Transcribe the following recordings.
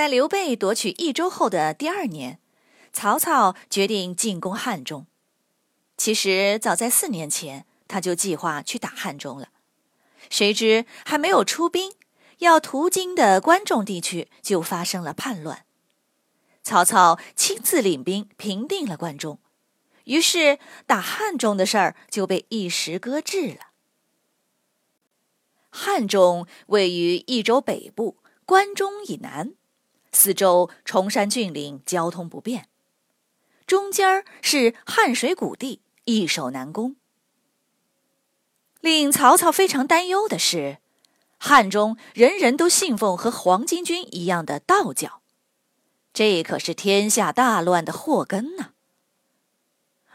在刘备夺取益州后的第二年，曹操决定进攻汉中。其实早在四年前，他就计划去打汉中了。谁知还没有出兵，要途经的关中地区就发生了叛乱。曹操亲自领兵平定了关中，于是打汉中的事儿就被一时搁置了。汉中位于益州北部，关中以南，四周崇山峻岭，交通不便；中间是汉水谷地，易守难攻。令曹操非常担忧的是，汉中人人都信奉和黄巾军一样的道教。这可是天下大乱的祸根呢！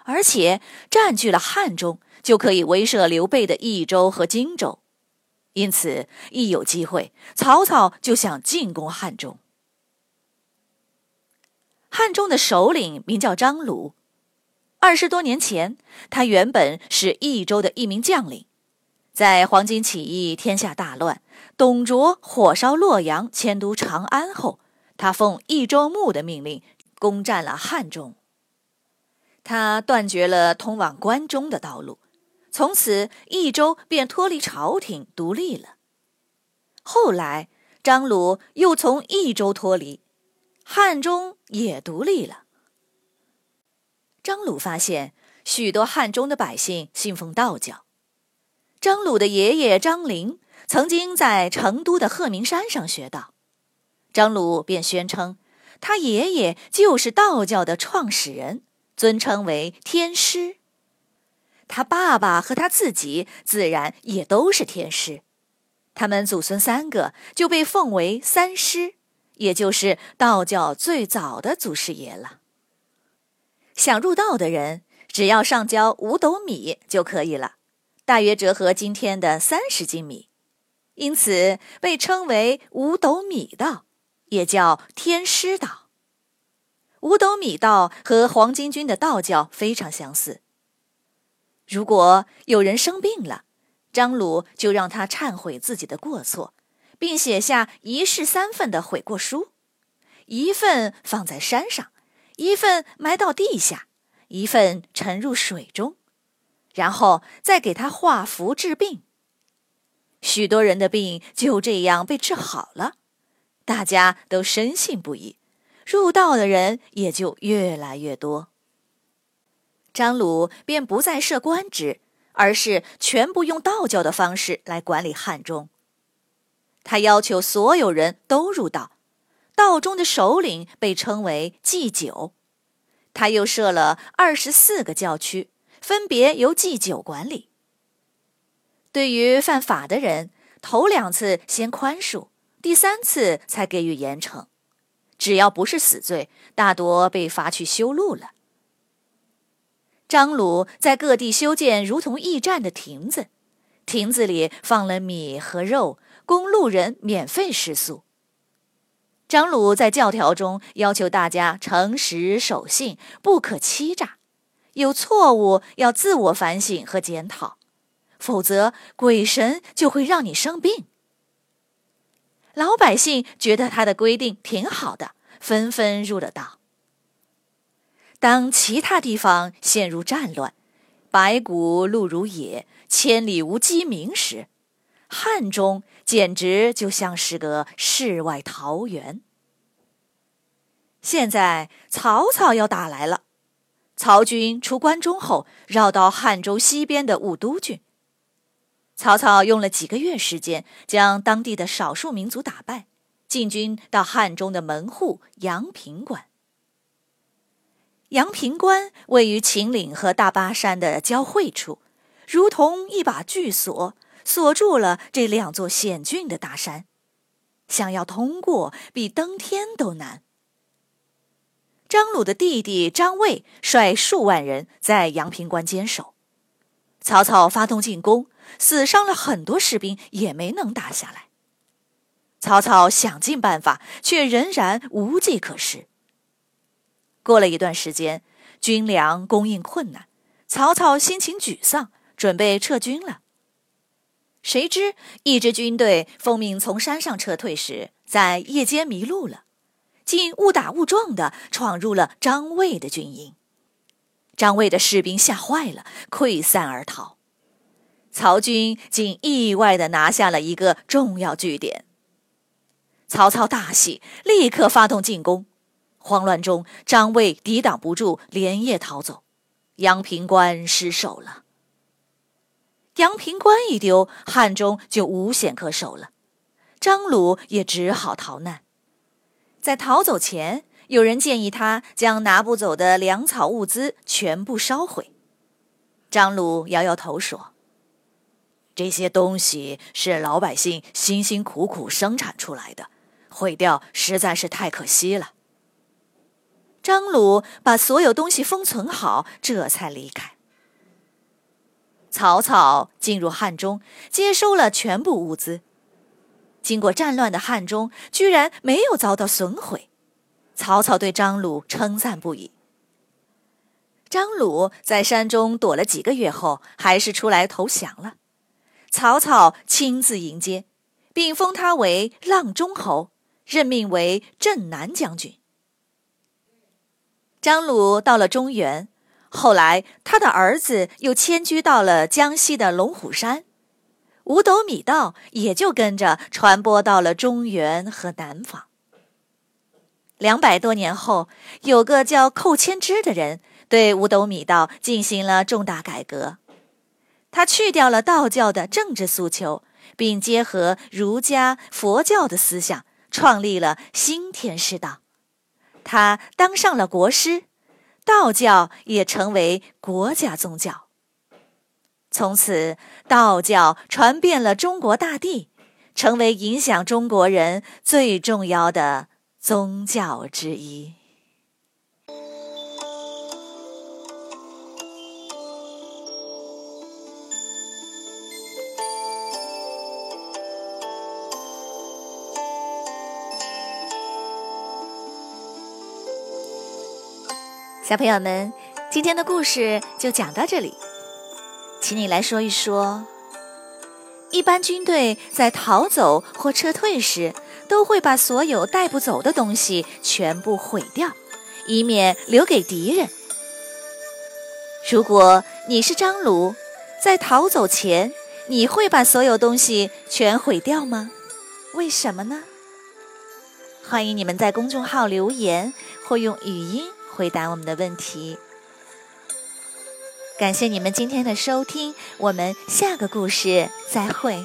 而且占据了汉中，就可以威慑刘备的益州和荆州，因此一有机会，曹操就想进攻汉中。汉中的首领名叫张鲁，二十多年前，他原本是益州的一名将领，在黄巾起义、天下大乱，董卓火烧洛阳、迁都长安后。他奉益州牧的命令攻占了汉中，他断绝了通往关中的道路，从此益州便脱离朝廷独立了。后来张鲁又从益州脱离，汉中也独立了。张鲁发现许多汉中的百姓信奉道教，张鲁的爷爷张陵曾经在成都的鹤鸣山上学道。张鲁便宣称，他爷爷就是道教的创始人，尊称为天师。他爸爸和他自己自然也都是天师，他们祖孙三个就被奉为三师，也就是道教最早的祖师爷了。想入道的人，只要上交五斗米就可以了，大约折合今天的三十斤米，因此被称为五斗米道。也叫天师道。五斗米道和黄巾军的道教非常相似。如果有人生病了，张鲁就让他忏悔自己的过错，并写下一式三份的悔过书，一份放在山上，一份埋到地下，一份沉入水中，然后再给他画符治病。许多人的病就这样被治好了。大家都深信不疑，入道的人也就越来越多。张鲁便不再设官职，而是全部用道教的方式来管理汉中。他要求所有人都入道，道中的首领被称为祭酒。他又设了二十四个教区，分别由祭酒管理。对于犯法的人，头两次先宽恕。第三次才给予严惩，只要不是死罪，大多被罚去修路了。张鲁在各地修建如同驿站的亭子，亭子里放了米和肉，供路人免费食宿。张鲁在教条中要求大家诚实守信，不可欺诈，有错误要自我反省和检讨，否则鬼神就会让你生病。老百姓觉得他的规定挺好的，纷纷入了道。当其他地方陷入战乱，白骨露如野，千里无鸡鸣时，汉中简直就像是个世外桃源。现在曹操要打来了，曹军出关中后，绕到汉中西边的武都郡。曹操用了几个月时间，将当地的少数民族打败，进军到汉中的门户阳平关。阳平关位于秦岭和大巴山的交汇处，如同一把巨锁，锁住了这两座险峻的大山，想要通过比登天都难。张鲁的弟弟张卫率数万人在阳平关坚守，曹操发动进攻，死伤了很多士兵，也没能打下来。曹操想尽办法，却仍然无计可施。过了一段时间，军粮供应困难，曹操心情沮丧，准备撤军了。谁知一支军队奉命从山上撤退时，在夜间迷路了，竟误打误撞的闯入了张卫的军营。张卫的士兵吓坏了，溃散而逃。曹军竟意外的拿下了一个重要据点。曹操大喜，立刻发动进攻。慌乱中，张卫抵挡不住，连夜逃走，阳平关失守了。阳平关一丢，汉中就无险可守了。张鲁也只好逃难。在逃走前，有人建议他将拿不走的粮草物资全部烧毁。张鲁摇摇头说：“这些东西是老百姓辛辛苦苦生产出来的，毁掉实在是太可惜了。”张鲁把所有东西封存好，这才离开。曹操进入汉中，接收了全部物资。经过战乱的汉中，居然没有遭到损毁。曹操对张鲁称赞不已。张鲁在山中躲了几个月后，还是出来投降了。曹操亲自迎接，并封他为阆中侯，任命为镇南将军。张鲁到了中原，后来他的儿子又迁居到了江西的龙虎山，五斗米道也就跟着传播到了中原和南方。两百多年后，有个叫寇谦之的人对五斗米道进行了重大改革，他去掉了道教的政治诉求，并结合儒家、佛教的思想，创立了新天师道。他当上了国师，道教也成为国家宗教。从此，道教传遍了中国大地，成为影响中国人最重要的宗教之一。小朋友们，今天的故事就讲到这里，请你来说一说，一般军队在逃走或撤退时，都会把所有带不走的东西全部毁掉，以免留给敌人。如果你是张鲁，在逃走前，你会把所有东西全毁掉吗？为什么呢？欢迎你们在公众号留言或用语音。回答我们的问题。感谢你们今天的收听，我们下个故事再会。